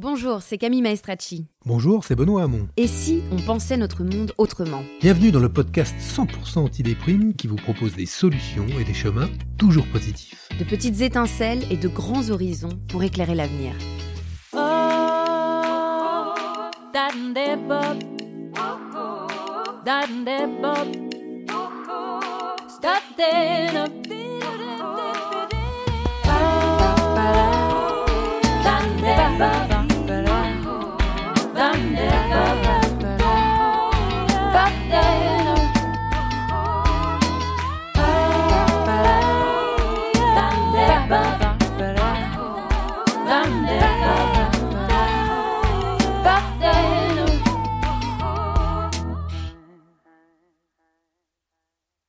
Bonjour, c'est Camille Maestracci. Bonjour, c'est Benoît Hamon. Et si on pensait notre monde autrement Bienvenue dans le podcast 100% anti-déprime qui vous propose des solutions et des chemins toujours positifs. De petites étincelles et de grands horizons pour éclairer l'avenir.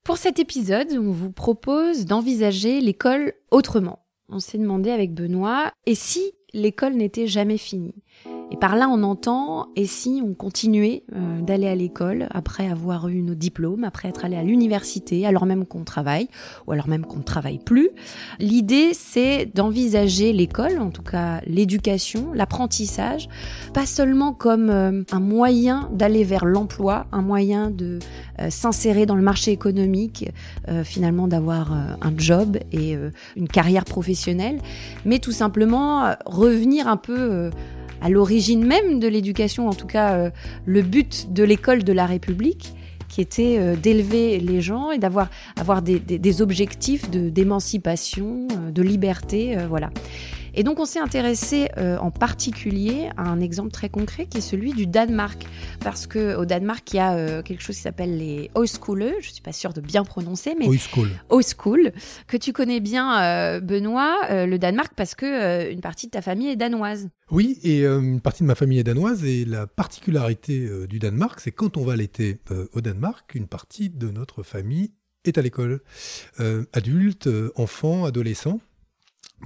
Pour cet épisode, on vous propose d'envisager l'école autrement. On s'est demandé avec Benoît, et si l'école n'était jamais finie? Et par là, on entend, et si on continuait euh, d'aller à l'école après avoir eu nos diplômes, après être allé à l'université, alors même qu'on travaille, ou alors même qu'on ne travaille plus. L'idée, c'est d'envisager l'école, en tout cas l'éducation, l'apprentissage, pas seulement comme euh, un moyen d'aller vers l'emploi, un moyen de euh, s'insérer dans le marché économique, finalement d'avoir un job et une carrière professionnelle, mais tout simplement revenir un peu à l'origine même de l'éducation, en tout cas euh, le but de l'école de la République, qui était euh, d'élever les gens et d'avoir avoir des, des, objectifs de d'émancipation, euh, de liberté, voilà. Et donc on s'est intéressé euh, en particulier à un exemple très concret qui est celui du Danemark. Parce qu'au Danemark, il y a euh, quelque chose qui s'appelle les Højskole, je ne suis pas sûre de bien prononcer, mais Højskole, que tu connais bien, euh, Benoît, le Danemark, parce que une partie de ta famille est danoise. Oui, et une partie de ma famille est danoise, et la particularité du Danemark, c'est quand on va l'été au Danemark, une partie de notre famille est à l'école. adultes, enfants, adolescents.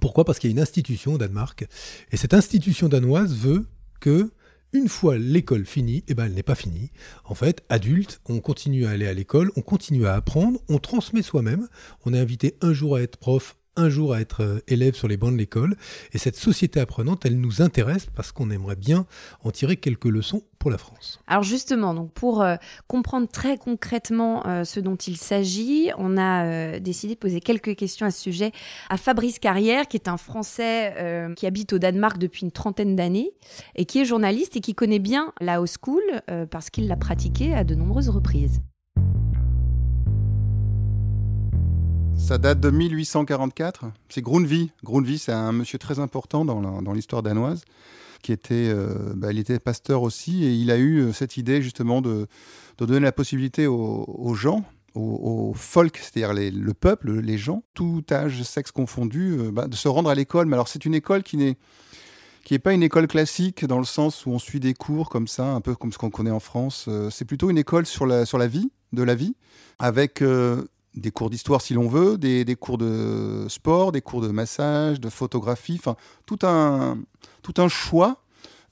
Pourquoi? Parce qu'il y a une institution au Danemark, et cette institution danoise veut que, une fois l'école finie, eh ben elle n'est pas finie. En fait, adulte, on continue à aller à l'école, on continue à apprendre, on transmet soi-même. On est invité un jour à être prof, un jour à être euh, élève sur les bancs de l'école. Et cette société apprenante, elle nous intéresse parce qu'on aimerait bien en tirer quelques leçons pour la France. Alors justement, donc pour euh, comprendre très concrètement euh, ce dont il s'agit, on a décidé de poser quelques questions à ce sujet à Fabrice Carrière, qui est un Français qui habite au Danemark depuis une trentaine d'années et qui est journaliste et qui connaît bien la House School parce qu'il l'a pratiquée à de nombreuses reprises. Ça date de 1844. C'est Grundtvig. Grundtvig, c'est un monsieur très important dans l'histoire danoise, qui était, euh, bah, il était pasteur aussi, et il a eu euh, cette idée justement de, donner la possibilité aux, gens, aux, folk, c'est-à-dire le peuple, les gens, tout âge, sexe confondu, euh, bah, de se rendre à l'école. Mais alors c'est une école qui n'est qui n'est pas une école classique dans le sens où on suit des cours comme ça, un peu comme ce qu'on connaît en France. c'est plutôt une école sur la, sur la vie, de la vie, avec des cours d'histoire si l'on veut, des, cours de sport, des cours de massage, de photographie, enfin tout un, tout un choix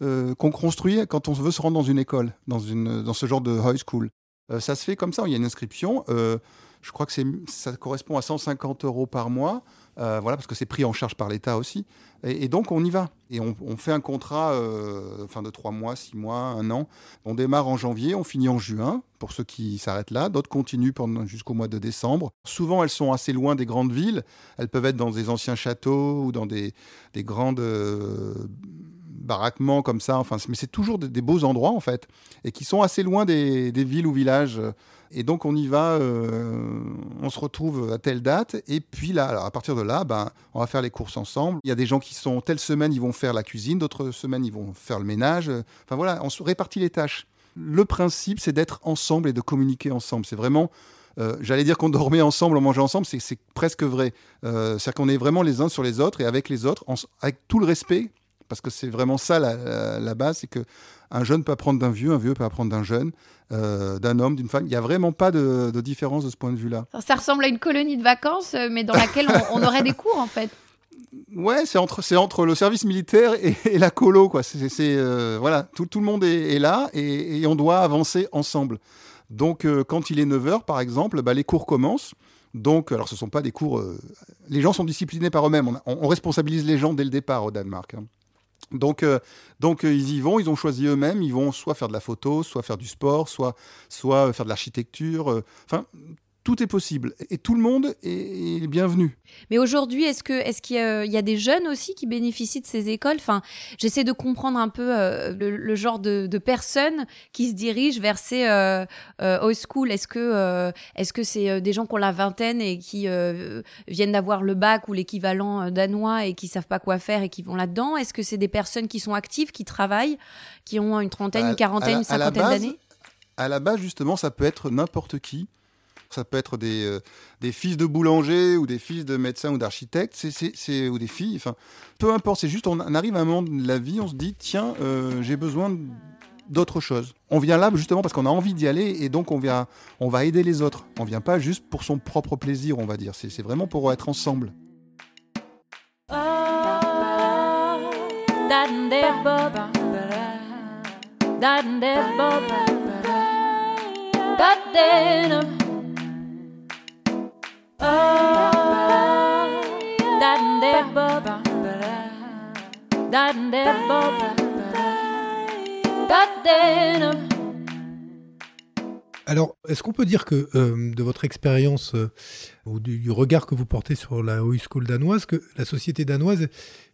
euh, qu'on construit quand on veut se rendre dans une école, dans, une, dans ce genre de high school. Euh, ça se fait comme ça, il y a une inscription. Euh, je crois que ça correspond à 150 euros par mois. Euh, voilà, parce que c'est pris en charge par l'État aussi. Et, donc on y va. Et on, fait un contrat euh, de trois mois, six mois, un an. On démarre en janvier, on finit en juin, pour ceux qui s'arrêtent là. D'autres continuent jusqu'au mois de décembre. Souvent, elles sont assez loin des grandes villes. Elles peuvent être dans des anciens châteaux ou dans des, grandes... Euh, baraquements comme ça, enfin, mais c'est toujours des, beaux endroits en fait, et qui sont assez loin des, des villes ou villages et donc on y va, euh, on se retrouve à telle date, et puis là, à partir de là, ben, on va faire les courses ensemble. Il y a des gens qui sont, telle semaine, ils vont faire la cuisine, d'autres semaines, ils vont faire le ménage. Enfin voilà, on se répartit les tâches. Le principe, c'est d'être ensemble et de communiquer ensemble. C'est vraiment euh, j'allais dire qu'on dormait ensemble, on mangeait ensemble, c'est presque vrai. Euh, C'est-à-dire qu'on est vraiment les uns sur les autres et avec les autres, avec tout le respect, parce que c'est vraiment ça la, la base, c'est que un jeune peut apprendre d'un vieux, un vieux peut apprendre d'un jeune, euh, d'un homme, d'une femme. Il n'y a vraiment pas de, différence de ce point de vue-là. Ça ressemble à une colonie de vacances, euh, mais dans laquelle on, aurait des cours en fait. Ouais, c'est entre, c'est entre le service militaire et, la colo, quoi. C'est, euh, voilà, tout, tout, le monde est, là et, on doit avancer ensemble. Donc, quand il est 9h, par exemple, bah, les cours commencent. Donc, alors ce ne sont pas des cours. les gens sont disciplinés par eux-mêmes. On, responsabilise les gens dès le départ au Danemark. Hein. Donc, euh, euh, ils y vont, ils ont choisi eux-mêmes, ils vont soit faire de la photo, soit faire du sport, soit, soit faire de l'architecture. Tout est possible. Et tout le monde est, bienvenu. Mais aujourd'hui, est-ce que est-ce qu'il y, a des jeunes aussi qui bénéficient de ces écoles? Enfin, j'essaie de comprendre un peu euh, le, genre de, personnes qui se dirigent vers ces euh, euh high school. Est-ce que euh, est-ce que c'est des gens qui ont la vingtaine et qui viennent d'avoir le bac ou l'équivalent danois et qui savent pas quoi faire et qui vont là-dedans? Est-ce que c'est des personnes qui sont actives, qui travaillent, qui ont une trentaine, une quarantaine, une cinquantaine d'années? À la base, justement, ça peut être n'importe qui ça peut être des, euh, fils de boulanger ou des fils de médecins ou d'architectes, c'est, ou des filles, peu importe, c'est juste, on arrive à un moment de la vie, on se dit, tiens, euh, j'ai besoin d'autre chose. On vient là justement parce qu'on a envie d'y aller et donc on, vient, on va aider les autres. On vient pas juste pour son propre plaisir, on va dire. C'est, c'est vraiment pour être ensemble. Alors, est-ce qu'on peut dire que euh, de votre expérience euh, ou du, regard que vous portez sur la High School danoise, que la société danoise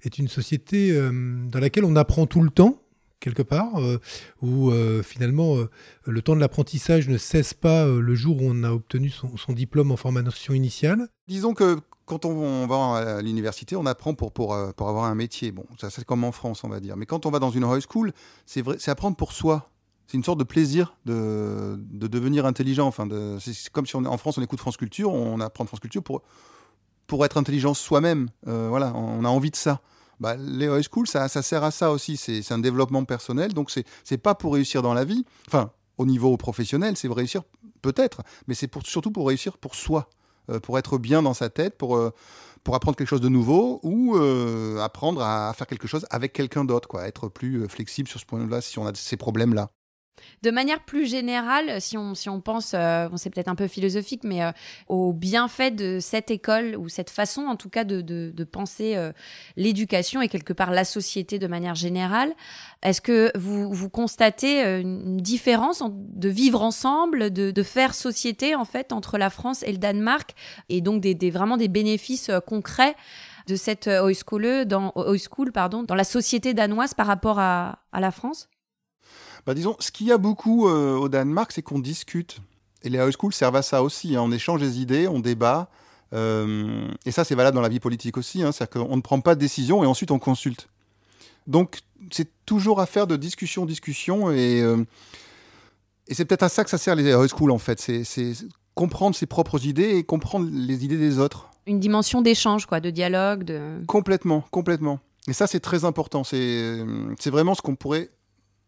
est une société euh, dans laquelle on apprend tout le temps quelque part, euh, où euh, finalement euh, le temps de l'apprentissage ne cesse pas le jour où on a obtenu son, diplôme en formation initiale Disons que quand on, va à l'université, on apprend pour, pour, pour avoir un métier. Bon, ça c'est comme en France, on va dire. Mais quand on va dans une high school, c'est vrai, c'est apprendre pour soi. C'est une sorte de plaisir de, de devenir intelligent. Enfin, c'est comme si on, en France on écoute France Culture, on apprend France Culture pour, pour être intelligent soi-même. voilà, on a envie de ça bah, les high school, ça, ça, sert à ça aussi. C'est un développement personnel. Donc, c'est n'est pas pour réussir dans la vie. Enfin, au niveau professionnel, c'est pour réussir peut-être, mais c'est surtout pour réussir pour soi, euh, pour être bien dans sa tête, pour, euh, pour apprendre quelque chose de nouveau ou euh, apprendre à, faire quelque chose avec quelqu'un d'autre. Être plus flexible sur ce point-là si on a ces problèmes-là. De manière plus générale, si on, si on pense, euh, c'est peut-être un peu philosophique, mais euh, au bienfait de cette école, ou cette façon en tout cas de, de, penser euh, l'éducation et quelque part la société de manière générale, est-ce que vous, vous constatez une différence de vivre ensemble, de, faire société en fait entre la France et le Danemark, et donc des, vraiment des bénéfices concrets de cette high school, dans, school pardon, dans la société danoise par rapport à, à la France? Bah, disons, ce qu'il y a beaucoup euh, au Danemark, c'est qu'on discute. Et les high schools servent à ça aussi. Hein. On échange des idées, on débat. Euh, et ça, c'est valable dans la vie politique aussi. Hein. C'est-à-dire qu'on ne prend pas de décision et ensuite on consulte. Donc, c'est toujours affaire de discussion, discussion. Et, euh, et c'est peut-être à ça que ça sert les high schools, en fait. C'est comprendre ses propres idées et comprendre les idées des autres. Une dimension d'échange, quoi, de dialogue. De... Complètement, complètement. Et ça, c'est très important. C'est vraiment ce qu'on pourrait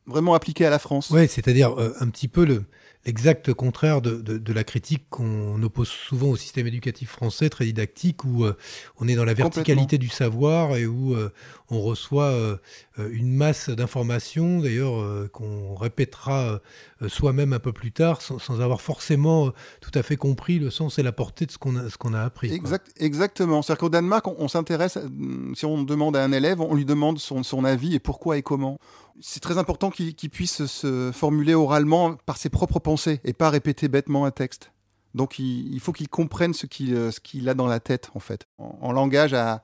vraiment appliqué à la France. Oui, c'est-à-dire euh, un petit peu le, l'exact contraire de, de, la critique qu'on oppose souvent au système éducatif français, très didactique, où euh, on est dans la verticalité du savoir et où euh, on reçoit une masse d'informations, d'ailleurs, qu'on répétera soi-même un peu plus tard, sans, sans, avoir forcément tout à fait compris le sens et la portée de ce qu'on a, ce qu'on a appris. Exact, exactement. C'est-à-dire qu'au Danemark, on, s'intéresse, si on demande à un élève, on lui demande son, son avis et pourquoi et comment c'est très important qu'il puisse se formuler oralement par ses propres pensées et pas répéter bêtement un texte. Donc il, faut qu'il comprenne ce qu'il euh, qu'il a dans la tête, en fait, en, langage à,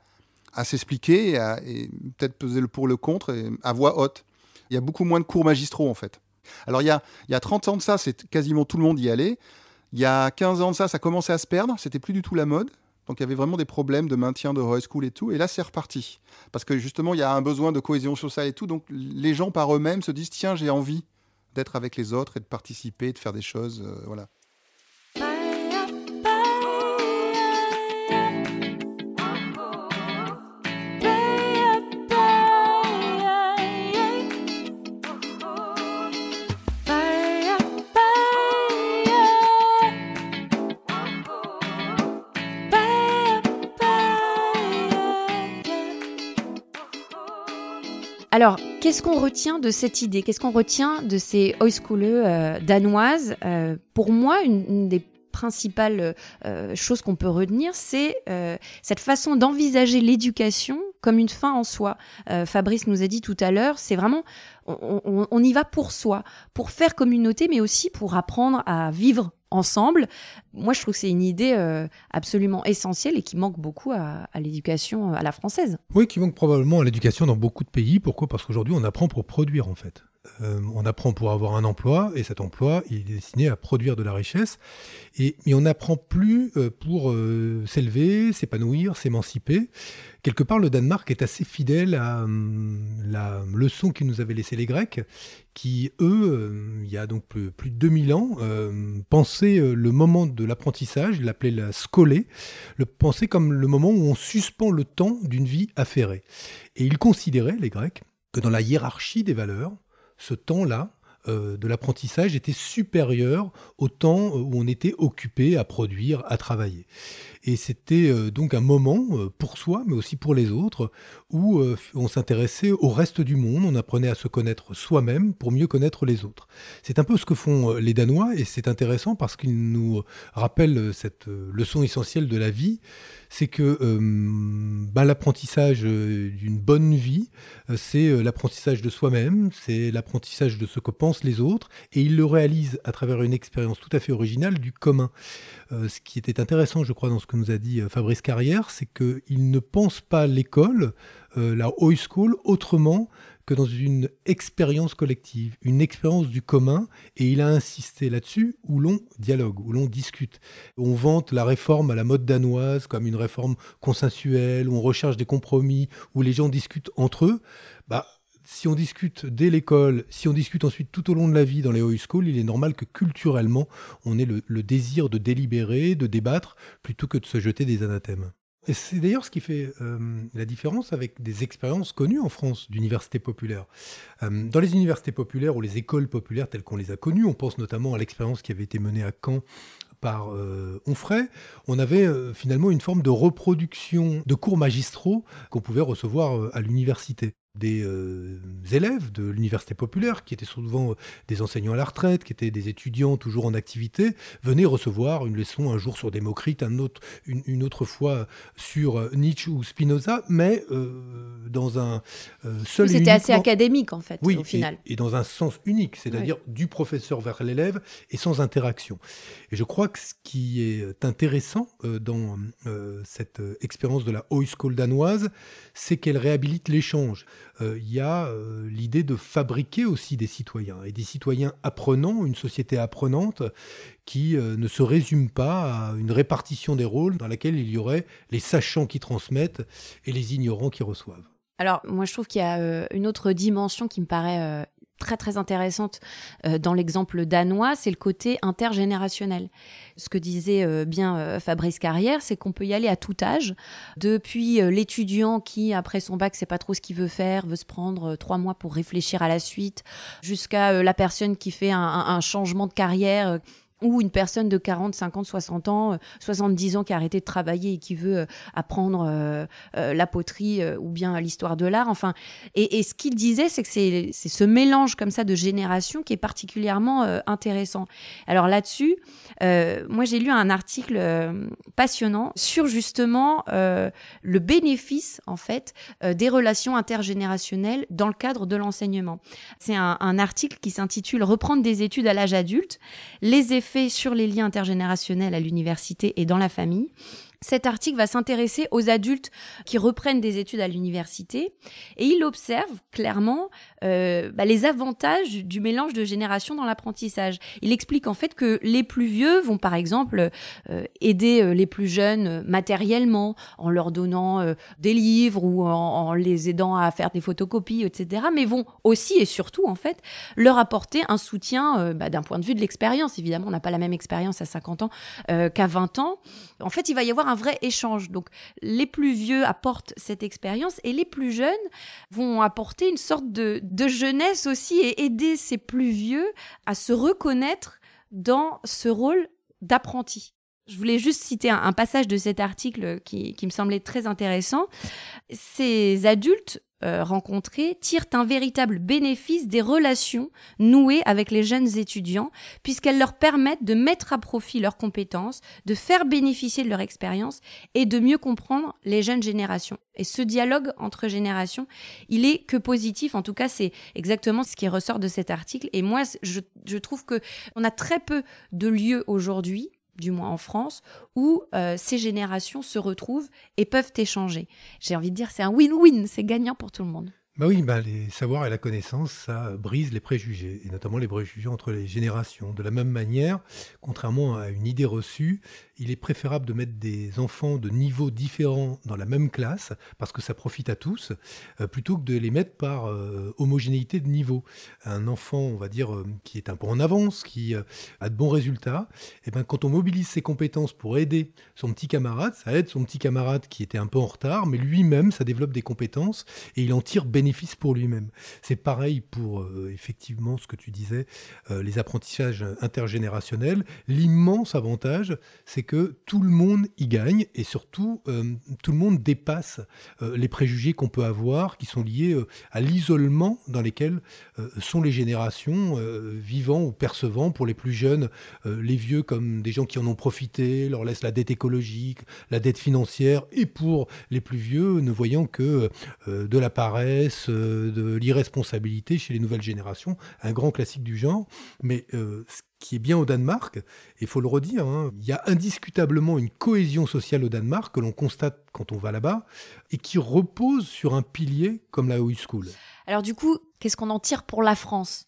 s'expliquer et, peut-être peser le pour le contre à voix haute. Il y a beaucoup moins de cours magistraux, en fait. Alors il y a, il y a 30 ans de ça, c'est quasiment tout le monde y allait. Il y a 15 ans de ça, ça commençait à se perdre, c'était plus du tout la mode. Donc il y avait vraiment des problèmes de maintien de high school et tout. Et là, c'est reparti. Parce que justement, il y a un besoin de cohésion sociale et tout. Donc les gens par eux-mêmes se disent tiens, j'ai envie d'être avec les autres et de participer, de faire des choses. Euh, voilà. Alors, qu'est-ce qu'on retient de cette idée? Qu'est-ce qu'on retient de ces high euh, danoises? Euh, Pour moi, une, des principales euh, choses qu'on peut retenir, c'est cette façon d'envisager l'éducation comme une fin en soi. Euh, Fabrice nous a dit tout à l'heure, c'est vraiment, on, y va pour soi, pour faire communauté, mais aussi pour apprendre à vivre ensemble. Moi, je trouve que c'est une idée euh, absolument essentielle et qui manque beaucoup à, à l'éducation à la française. Oui, qui manque probablement à l'éducation dans beaucoup de pays. Pourquoi? Parce qu'aujourd'hui, on apprend pour produire, en fait. Euh, on apprend pour avoir un emploi et cet emploi il est destiné à produire de la richesse et mais on n'apprend plus euh, pour euh, s'élever, s'épanouir, s'émanciper. Quelque part, le Danemark est assez fidèle à hum, la leçon qu'ils nous avaient laissée les Grecs, qui eux, il y a donc plus, de 2000 ans, pensaient le moment de l'apprentissage, ils l'appelaient la scolée, le pensaient comme le moment où on suspend le temps d'une vie affairée. Et ils considéraient, les Grecs, que dans la hiérarchie des valeurs, ce temps-là euh, de l'apprentissage était supérieur au temps où on était occupé à produire, à travailler. Et c'était euh, donc un moment euh, pour soi, mais aussi pour les autres, où on s'intéressait au reste du monde, on apprenait à se connaître soi-même pour mieux connaître les autres. C'est un peu ce que font les Danois, et c'est intéressant parce qu'ils nous rappellent cette leçon essentielle de la vie, c'est que euh, bah, l'apprentissage euh, d'une bonne vie, euh, c'est l'apprentissage de soi-même, c'est l'apprentissage de ce que les autres, et il le réalise à travers une expérience tout à fait originale du commun. ce qui était intéressant, je crois, dans ce que nous a dit Fabrice Carrière, c'est qu'il ne pense pas l'école, la high school, autrement que dans une expérience collective, une expérience du commun, et il a insisté là-dessus, où l'on dialogue, où l'on discute. On vante la réforme à la mode danoise comme une réforme consensuelle, où on recherche des compromis, où les gens discutent entre eux. Bah, si on discute dès l'école, si on discute ensuite tout au long de la vie dans les high school, il est normal que culturellement, on ait le, désir de délibérer, de débattre, plutôt que de se jeter des anathèmes. Et c'est d'ailleurs ce qui fait euh, la différence avec des expériences connues en France d'universités populaires. Euh, dans les universités populaires ou les écoles populaires telles qu'on les a connues, on pense notamment à l'expérience qui avait été menée à Caen par euh, Onfray, on avait finalement une forme de reproduction de cours magistraux qu'on pouvait recevoir à l'université des euh, élèves de l'université populaire, qui étaient souvent euh, des enseignants à la retraite, qui étaient des étudiants toujours en activité, venaient recevoir une leçon un jour sur Démocrite, un autre, une, autre fois sur euh, Nietzsche ou Spinoza, mais dans un seul. C'était assez académique en fait, oui, au final. Et, dans un sens unique, c'est-à-dire du professeur vers l'élève et sans interaction. Et je crois que ce qui est intéressant dans cette expérience de la High School danoise, c'est qu'elle réhabilite l'échange. Euh, il y a euh, l'idée de fabriquer aussi des citoyens, et des citoyens apprenants, une société apprenante qui euh, ne se résume pas à une répartition des rôles dans laquelle il y aurait les sachants qui transmettent et les ignorants qui reçoivent. Alors, moi, je trouve qu'il y a une autre dimension qui me paraît très très intéressante euh, dans l'exemple danois, c'est le côté intergénérationnel. Ce que disait euh, bien euh, Fabrice Carrière, c'est qu'on peut y aller à tout âge, depuis l'étudiant qui après son bac sait pas trop ce qu'il veut faire, veut se prendre trois mois pour réfléchir à la suite, jusqu'à la personne qui fait un, un changement de carrière ou une personne de 40, 50, 60 ans, 70 euh, ans qui a arrêté de travailler et qui veut euh, apprendre euh, la poterie ou bien l'histoire de l'art. Enfin, et, ce qu'il disait, c'est que c'est ce mélange comme ça de générations qui est particulièrement intéressant. Alors là-dessus, moi j'ai lu un article passionnant sur justement le bénéfice en fait des relations intergénérationnelles dans le cadre de l'enseignement. C'est un, un article qui s'intitule Reprendre des études à l'âge adulte, les fait sur les liens intergénérationnels à l'université et dans la famille. Cet article va s'intéresser aux adultes qui reprennent des études à l'université et il observe clairement euh, bah, les avantages du mélange de générations dans l'apprentissage. Il explique en fait que les plus vieux vont par exemple euh, aider euh, les plus jeunes matériellement en leur donnant des livres ou en, les aidant à faire des photocopies, etc. Mais vont aussi et surtout en fait leur apporter un soutien bah, d'un point de vue de l'expérience. Évidemment, on n'a pas la même expérience à 50 ans qu'à 20 ans. En fait, il va y avoir un vrai échange. Donc, les plus vieux apportent cette expérience et les plus jeunes vont apporter une sorte de, jeunesse aussi et aider ces plus vieux à se reconnaître dans ce rôle d'apprenti. Je voulais juste citer un, passage de cet article qui, me semblait très intéressant. Ces adultes euh, rencontrées tirent un véritable bénéfice des relations nouées avec les jeunes étudiants, puisqu'elles leur permettent de mettre à profit leurs compétences, de faire bénéficier de leur expérience et de mieux comprendre les jeunes générations. Et ce dialogue entre générations, il est que positif. En tout cas, c'est exactement ce qui ressort de cet article. Et moi, je, je trouve que on a très peu de lieux aujourd'hui du moins en France, où euh, ces générations se retrouvent et peuvent échanger. J'ai envie de dire, c'est un win-win, c'est gagnant pour tout le monde. Bah oui, bah les savoirs et la connaissance, ça brise les préjugés, et notamment les préjugés entre les générations. De la même manière, contrairement à une idée reçue, il est préférable de mettre des enfants de niveaux différents dans la même classe, parce que ça profite à tous, euh, plutôt que de les mettre par euh, homogénéité de niveau. Un enfant, on va dire, euh, qui est un peu en avance, qui a de bons résultats, et eh ben, quand on mobilise ses compétences pour aider son petit camarade, ça aide son petit camarade qui était un peu en retard, mais lui-même, ça développe des compétences, et il en tire bénéfice pour lui-même. C'est pareil pour, effectivement, ce que tu disais, les apprentissages intergénérationnels. L'immense avantage, c'est que tout le monde y gagne et surtout euh, tout le monde dépasse euh, les préjugés qu'on peut avoir qui sont liés euh, à l'isolement dans lesquels sont les générations vivant ou percevant. Pour les plus jeunes les vieux comme des gens qui en ont profité, leur laissent la dette écologique, la dette financière. Et pour les plus vieux ne voyant que de la paresse, de l'irresponsabilité chez les nouvelles générations, un grand classique du genre. Mais ce qui est bien au Danemark, et il faut le redire, hein, il y a indiscutablement une cohésion sociale au Danemark que l'on constate quand on va là-bas, et qui repose sur un pilier comme la High School. Alors du coup, qu'est-ce qu'on en tire pour la France?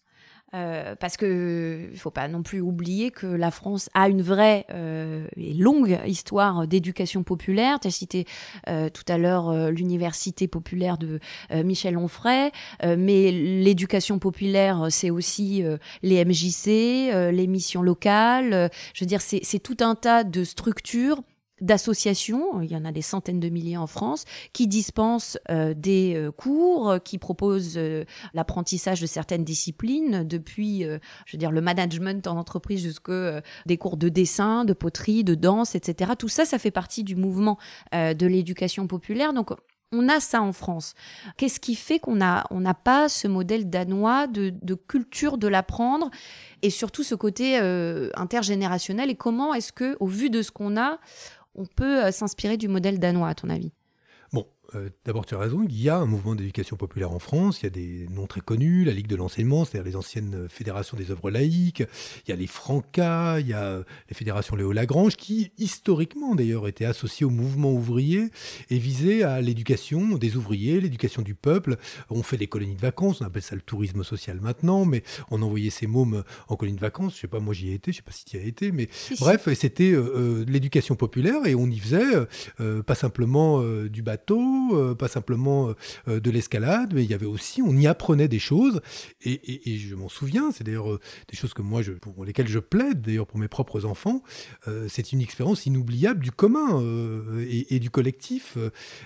Euh, parce que il faut pas non plus oublier que la France a une vraie euh, et longue histoire d'éducation populaire. Tu as cité euh, tout à l'heure euh, l'université populaire de euh, Michel Onfray, mais l'éducation populaire, c'est aussi les MJC, les missions locales. je veux dire, c'est tout un tas de structures d'associations, il y en a des centaines de milliers en France, qui dispensent euh, des euh, cours, qui proposent euh, l'apprentissage de certaines disciplines, depuis, je veux dire, le management en entreprise jusque des cours de dessin, de poterie, de danse, etc. Tout ça, ça fait partie du mouvement de l'éducation populaire. Donc, on a ça en France. Qu'est-ce qui fait qu'on n'a on n'a pas ce modèle danois de, de culture de l'apprendre et surtout ce côté intergénérationnel? Et comment est-ce que, au vu de ce qu'on a, on peut euh, s'inspirer du modèle danois, à ton avis? Euh, d'abord, tu as raison, il y a un mouvement d'éducation populaire en France, il y a des noms très connus, la Ligue de l'enseignement, c'est-à-dire les anciennes fédérations des œuvres laïques, il y a les Francas, il y a les fédérations Léo Lagrange, qui historiquement d'ailleurs étaient associées au mouvement ouvrier et visaient à l'éducation des ouvriers, l'éducation du peuple. On fait des colonies de vacances, on appelle ça le tourisme social maintenant, mais on envoyait ces mômes en colonies de vacances, je sais pas, moi j'y ai été, je sais pas si tu y as été, mais bref, c'était euh, euh, l'éducation populaire et on y faisait pas simplement du bateau, euh, pas simplement euh, de l'escalade, mais il y avait aussi, on y apprenait des choses, et, je m'en souviens, c'est d'ailleurs euh, des choses que moi, je, pour lesquelles je plaide, d'ailleurs pour mes propres enfants, c'est une expérience inoubliable du commun et, du collectif,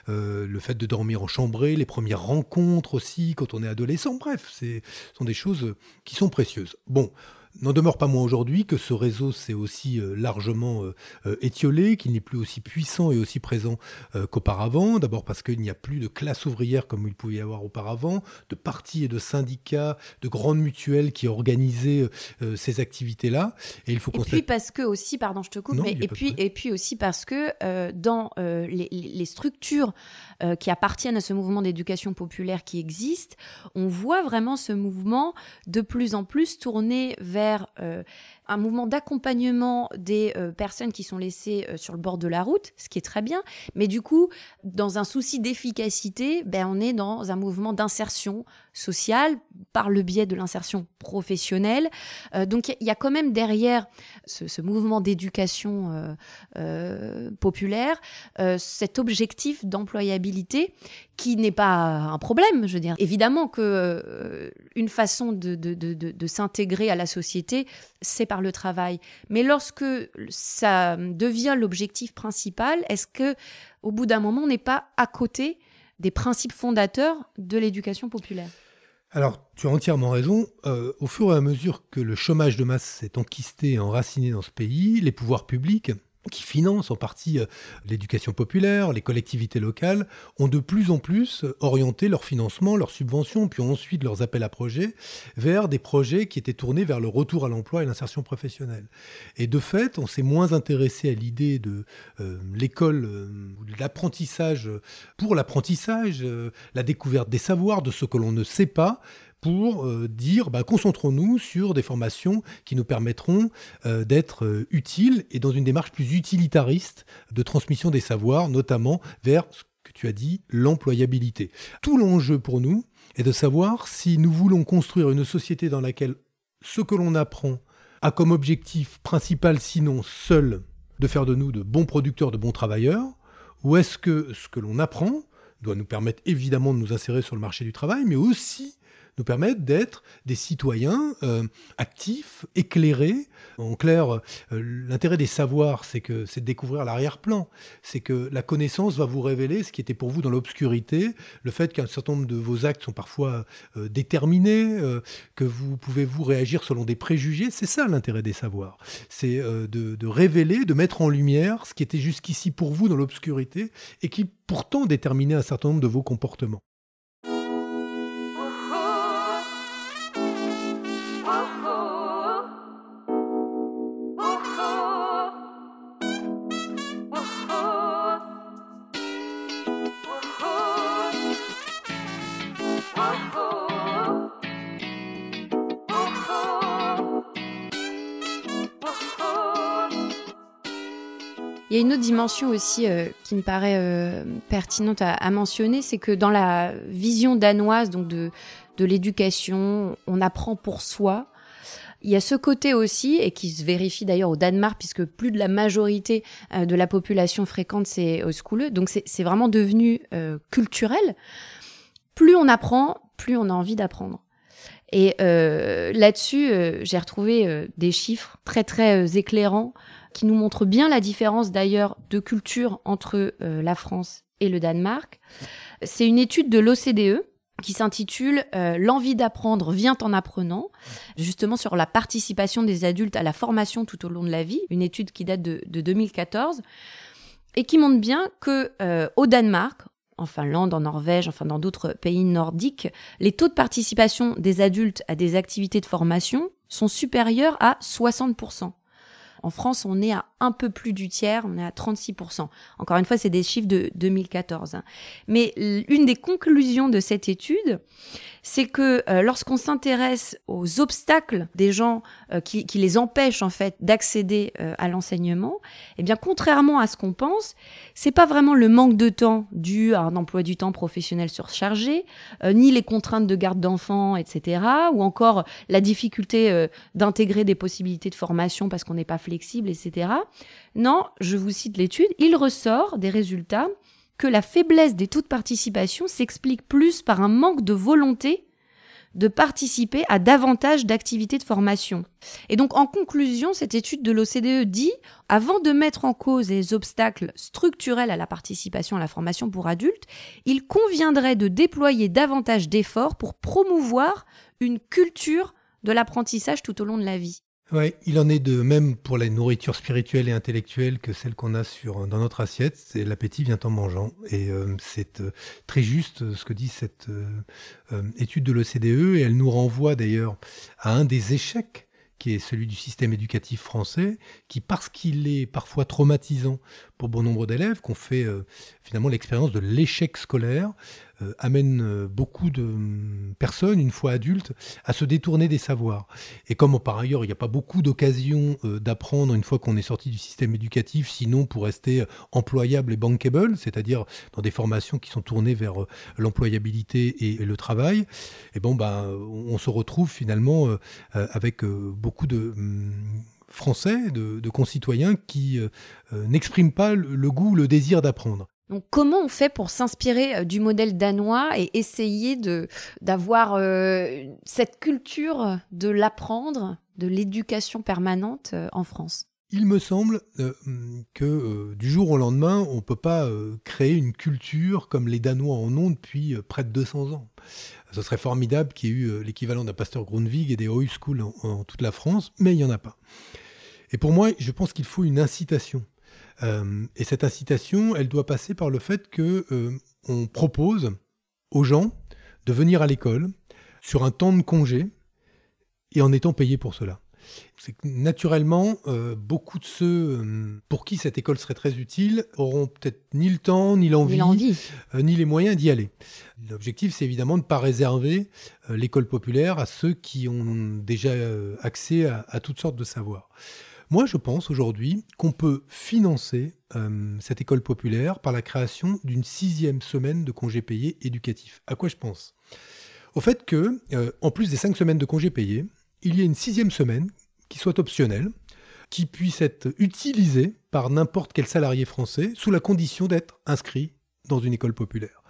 le fait de dormir en chambrée, les premières rencontres aussi quand on est adolescent, bref, ce sont des choses qui sont précieuses. Bon, N'en demeure pas moins aujourd'hui que ce réseau s'est aussi euh, largement euh, euh, étiolé, qu'il n'est plus aussi puissant et aussi présent qu'auparavant. D'abord parce qu'il n'y a plus de classe ouvrière comme il pouvait y avoir auparavant, de partis et de syndicats, de grandes mutuelles qui organisaient ces activités-là. Et il faut et puis parce que aussi, pardon, je te coupe, mais et puis et puis aussi parce que dans les, les, structures qui appartiennent à ce mouvement d'éducation populaire qui existe, on voit vraiment ce mouvement de plus en plus tourner vers euh, un mouvement d'accompagnement des euh, personnes qui sont laissées euh, sur le bord de la route, ce qui est très bien. Mais du coup, dans un souci d'efficacité, ben, on est dans un mouvement d'insertion sociale par le biais de l'insertion professionnelle. donc il y, a quand même derrière ce, mouvement d'éducation populaire cet objectif d'employabilité qui n'est pas un problème, je veux dire. Évidemment que une façon de, de s'intégrer à la société, c'est le travail. Mais lorsque ça devient l'objectif principal, est-ce que au bout d'un moment, on n'est pas à côté des principes fondateurs de l'éducation populaire? Alors, tu as entièrement raison. Euh, au fur et à mesure que le chômage de masse s'est enquisté et enraciné dans ce pays, les pouvoirs publics qui financent en partie euh, l'éducation populaire, les collectivités locales, ont de plus en plus euh, orienté leur financement, leurs subventions, puis ensuite leurs appels à projets vers des projets qui étaient tournés vers le retour à l'emploi et l'insertion professionnelle. Et de fait, on s'est moins intéressé à l'idée de euh, l'école, l'apprentissage pour l'apprentissage, la découverte des savoirs, de ce que l'on ne sait pas, pour euh, dire bah, concentrons-nous sur des formations qui nous permettront euh, d'être euh, utiles et dans une démarche plus utilitariste de transmission des savoirs, notamment vers ce que tu as dit, l'employabilité. Tout l'enjeu pour nous est de savoir si nous voulons construire une société dans laquelle ce que l'on apprend a comme objectif principal, sinon seul, de faire de nous de bons producteurs, de bons travailleurs, ou est-ce que ce que l'on apprend doit nous permettre évidemment de nous insérer sur le marché du travail, mais aussi nous permettent d'être des citoyens euh, actifs, éclairés. En clair, euh, l'intérêt des savoirs, c'est que c'est de découvrir l'arrière-plan. C'est que la connaissance va vous révéler ce qui était pour vous dans l'obscurité, le fait qu'un certain nombre de vos actes sont parfois euh, déterminés, que vous pouvez vous réagir selon des préjugés. C'est ça l'intérêt des savoirs. C'est de, de révéler, de mettre en lumière ce qui était jusqu'ici pour vous dans l'obscurité et qui pourtant déterminait un certain nombre de vos comportements. Il y a une autre dimension aussi euh, qui me paraît euh, pertinente à, mentionner, c'est que dans la vision danoise donc de, de l'éducation, on apprend pour soi. Il y a ce côté aussi, et qui se vérifie d'ailleurs au Danemark, puisque plus de la majorité euh, de la population fréquente ces schools, donc c'est vraiment devenu culturel. Plus on apprend, plus on a envie d'apprendre. Et là-dessus, j'ai retrouvé des chiffres très très éclairants qui nous montre bien la différence d'ailleurs de culture entre euh, la France et le Danemark. C'est une étude de l'OCDE qui s'intitule euh, L'envie d'apprendre vient en apprenant, justement sur la participation des adultes à la formation tout au long de la vie, une étude qui date de, 2014, et qui montre bien que euh, au Danemark, en Finlande, en Norvège, enfin dans d'autres pays nordiques, les taux de participation des adultes à des activités de formation sont supérieurs à 60%. En France, on est à un peu plus du tiers, on est à 36%. Encore une fois, c'est des chiffres de 2014. Hein. Mais une des conclusions de cette étude, c'est que euh, lorsqu'on s'intéresse aux obstacles des gens euh, qui, les empêchent en fait d'accéder euh, à l'enseignement, eh bien contrairement à ce qu'on pense, c'est pas vraiment le manque de temps dû à un emploi du temps professionnel surchargé, ni les contraintes de garde d'enfants, etc., ou encore la difficulté d'intégrer des possibilités de formation parce qu'on n'est pas flexible, etc. Non, je vous cite l'étude, il ressort des résultats que la faiblesse des taux de participation s'explique plus par un manque de volonté de participer à davantage d'activités de formation. Et donc en conclusion, cette étude de l'OCDE dit, avant de mettre en cause les obstacles structurels à la participation à la formation pour adultes, il conviendrait de déployer davantage d'efforts pour promouvoir une culture de l'apprentissage tout au long de la vie. Ouais, il en est de même pour la nourriture spirituelle et intellectuelle que celle qu'on a sur, dans notre assiette. C'est l'appétit vient en mangeant. Et euh, c'est euh, très juste euh, ce que dit cette étude de l'OCDE. Et elle nous renvoie d'ailleurs à un des échecs qui est celui du système éducatif français, qui, parce qu'il est parfois traumatisant pour bon nombre d'élèves, qu'on fait finalement l'expérience de l'échec scolaire, euh, amène euh, beaucoup de hum, personnes, une fois adultes, à se détourner des savoirs. Et comme par ailleurs, il n'y a pas beaucoup d'occasions euh, d'apprendre une fois qu'on est sorti du système éducatif, sinon pour rester employable et bankable, c'est-à-dire dans des formations qui sont tournées vers l'employabilité et, le travail, et bon, ben, on se retrouve finalement avec beaucoup de hum, Français, de, concitoyens qui n'expriment pas le, goût, le désir d'apprendre. Donc comment on fait pour s'inspirer euh, du modèle danois et essayer d'avoir euh, cette culture de l'apprendre, de l'éducation permanente euh, en France? Il me semble que du jour au lendemain, on ne peut pas créer une culture comme les Danois en ont depuis près de 200 ans. Ce serait formidable qu'il y ait eu l'équivalent d'un pasteur Grundvig et des High School en, toute la France, mais il n'y en a pas. Et pour moi, je pense qu'il faut une incitation. Euh, et cette incitation, elle doit passer par le fait que euh, on propose aux gens de venir à l'école sur un temps de congé et en étant payés pour cela. C'est que naturellement, euh, beaucoup de ceux pour qui cette école serait très utile auront peut-être ni le temps, ni l'envie, Ni les moyens d'y aller. L'objectif, c'est évidemment de ne pas réserver l'école populaire à ceux qui ont déjà accès à, à toutes sortes de savoirs. Moi, je pense aujourd'hui qu'on peut financer euh, cette école populaire par la création d'une sixième semaine de congés payés éducatifs. À quoi je pense? Au fait que, euh, en plus des cinq semaines de congés payés, il y a une sixième semaine qui soit optionnelle, qui puisse être utilisée par n'importe quel salarié français sous la condition d'être inscrit dans une école populaire.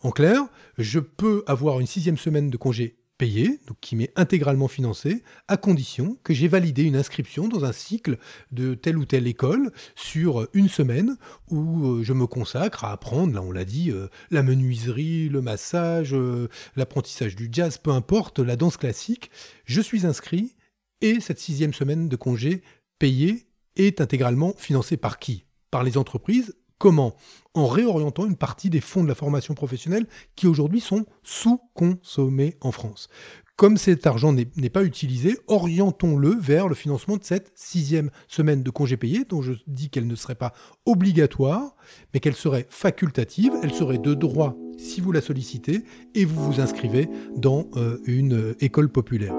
En clair, je peux avoir une sixième semaine de congé payé, donc qui m'est intégralement financé, à condition que j'ai validé une inscription dans un cycle de telle ou telle école sur une semaine où euh, je me consacre à apprendre, là on l'a dit, euh, la menuiserie, le massage, euh, l'apprentissage du jazz, peu importe, la danse classique. Je suis inscrit et cette sixième semaine de congé payé est intégralement financée par qui? Par les entreprises. Comment? En réorientant une partie des fonds de la formation professionnelle qui aujourd'hui sont sous-consommés en France. Comme cet argent n'est pas utilisé, orientons-le vers le financement de cette sixième semaine de congé payé, dont je dis qu'elle ne serait pas obligatoire, mais qu'elle serait facultative, elle serait de droit si vous la sollicitez et vous vous inscrivez dans euh, une euh, école populaire.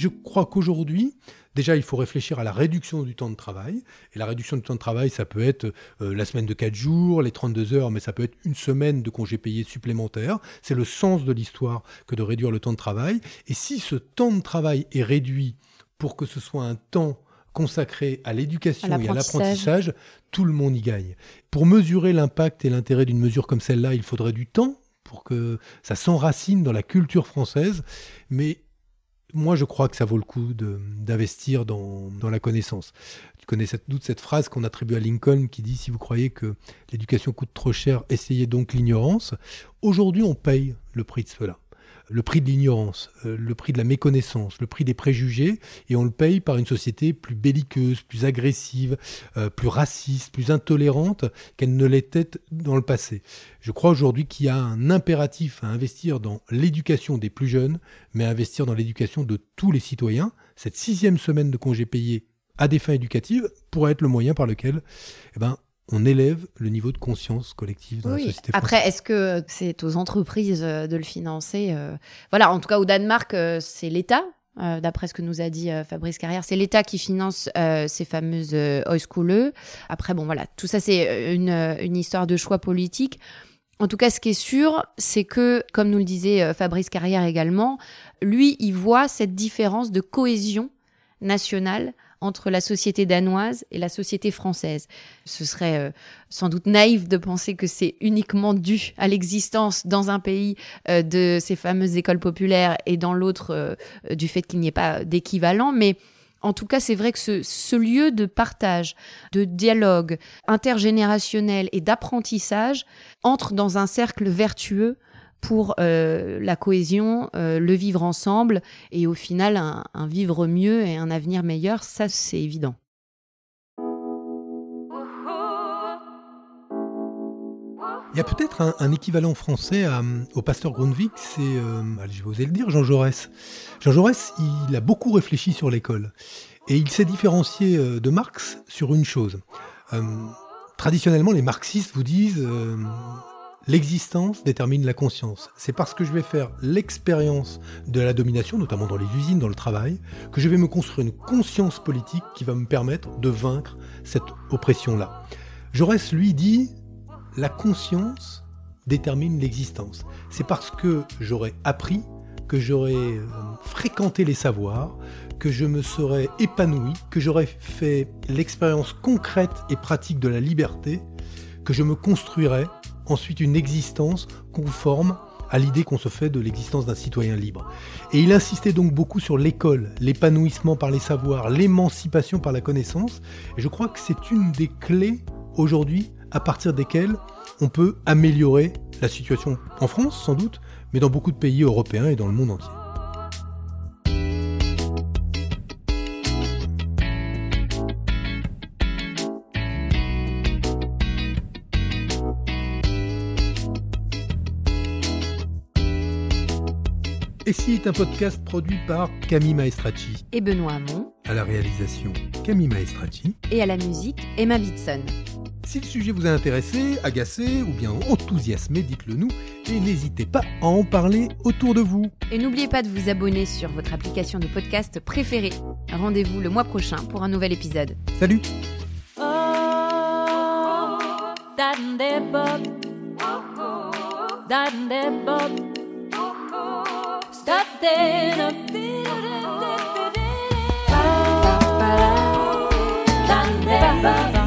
Je crois qu'aujourd'hui, déjà, il faut réfléchir à la réduction du temps de travail. Et la réduction du temps de travail, ça peut être euh, la semaine de 4 jours, les 32 heures, mais ça peut être une semaine de congés payés supplémentaires. C'est le sens de l'histoire que de réduire le temps de travail. Et si ce temps de travail est réduit pour que ce soit un temps consacré à l'éducation et à l'apprentissage, tout le monde y gagne. Pour mesurer l'impact et l'intérêt d'une mesure comme celle-là, il faudrait du temps pour que ça s'enracine dans la culture française. Mais moi, je crois que ça vaut le coup d'investir dans, dans la connaissance. Tu connais cette, doute cette phrase qu'on attribue à Lincoln qui dit Si vous croyez que l'éducation coûte trop cher, essayez donc l'ignorance. Aujourd'hui, on paye le prix de cela. Le prix de l'ignorance, euh, le prix de la méconnaissance, le prix des préjugés, et on le paye par une société plus belliqueuse, plus agressive, euh, plus raciste, plus intolérante qu'elle ne l'était dans le passé. Je crois aujourd'hui qu'il y a un impératif à investir dans l'éducation des plus jeunes, mais à investir dans l'éducation de tous les citoyens. Cette sixième semaine de congé payé à des fins éducatives pourrait être le moyen par lequel eh ben, on élève le niveau de conscience collective dans la société française. Après, est-ce que c'est aux entreprises euh, de le financer euh, Voilà, en tout cas au Danemark, euh, c'est l'État. euh, D'après ce que nous a dit euh, Fabrice Carrière, c'est l'État qui finance euh, ces fameuses Højskole. Après, bon, voilà, tout ça, c'est une, une histoire de choix politique. En tout cas, ce qui est sûr, c'est que, comme nous le disait Fabrice Carrière également, lui, il voit cette différence de cohésion nationale entre la société danoise et la société française. Ce serait euh, sans doute naïf de penser que c'est uniquement dû à l'existence dans un pays euh, de ces fameuses écoles populaires et dans l'autre euh, du fait qu'il n'y ait pas d'équivalent, mais en tout cas, c'est vrai que ce, ce lieu de partage, de dialogue intergénérationnel et d'apprentissage entre dans un cercle vertueux pour euh, la cohésion, euh, le vivre ensemble et au final un, vivre mieux et un avenir meilleur, ça c'est évident. Il y a peut-être un, équivalent français au pasteur Grundtvig, c'est, euh, je vais oser le dire, Jean Jaurès. Jean Jaurès, il a beaucoup réfléchi sur l'école. Et il s'est différencié euh, de Marx sur une chose. Traditionnellement, les marxistes vous disent l'existence détermine la conscience. C'est parce que je vais faire l'expérience de la domination, notamment dans les usines, dans le travail, que je vais me construire une conscience politique qui va me permettre de vaincre cette oppression-là. Jaurès, lui, dit la conscience détermine l'existence. C'est parce que j'aurais appris, que j'aurais euh, fréquenté les savoirs, que je me serais épanoui, que j'aurais fait l'expérience concrète et pratique de la liberté, que je me construirais ensuite une existence conforme à l'idée qu'on se fait de l'existence d'un citoyen libre. Et il insistait donc beaucoup sur l'école, l'épanouissement par les savoirs, l'émancipation par la connaissance. Et je crois que c'est une des clés aujourd'hui à partir desquelles on peut améliorer la situation en France sans doute, mais dans beaucoup de pays européens et dans le monde entier. Et si est un podcast produit par Camille Maestracci. Et Benoît Hamon. À la réalisation, Camille Maestracci. Et à la musique, Emma Bitson. Si le sujet vous a intéressé, agacé ou bien enthousiasmé, dites-le nous et n'hésitez pas à en parler autour de vous. Et n'oubliez pas de vous abonner sur votre application de podcast préférée. Rendez-vous le mois prochain pour un nouvel épisode. Salut oh, Ba, ba, ba.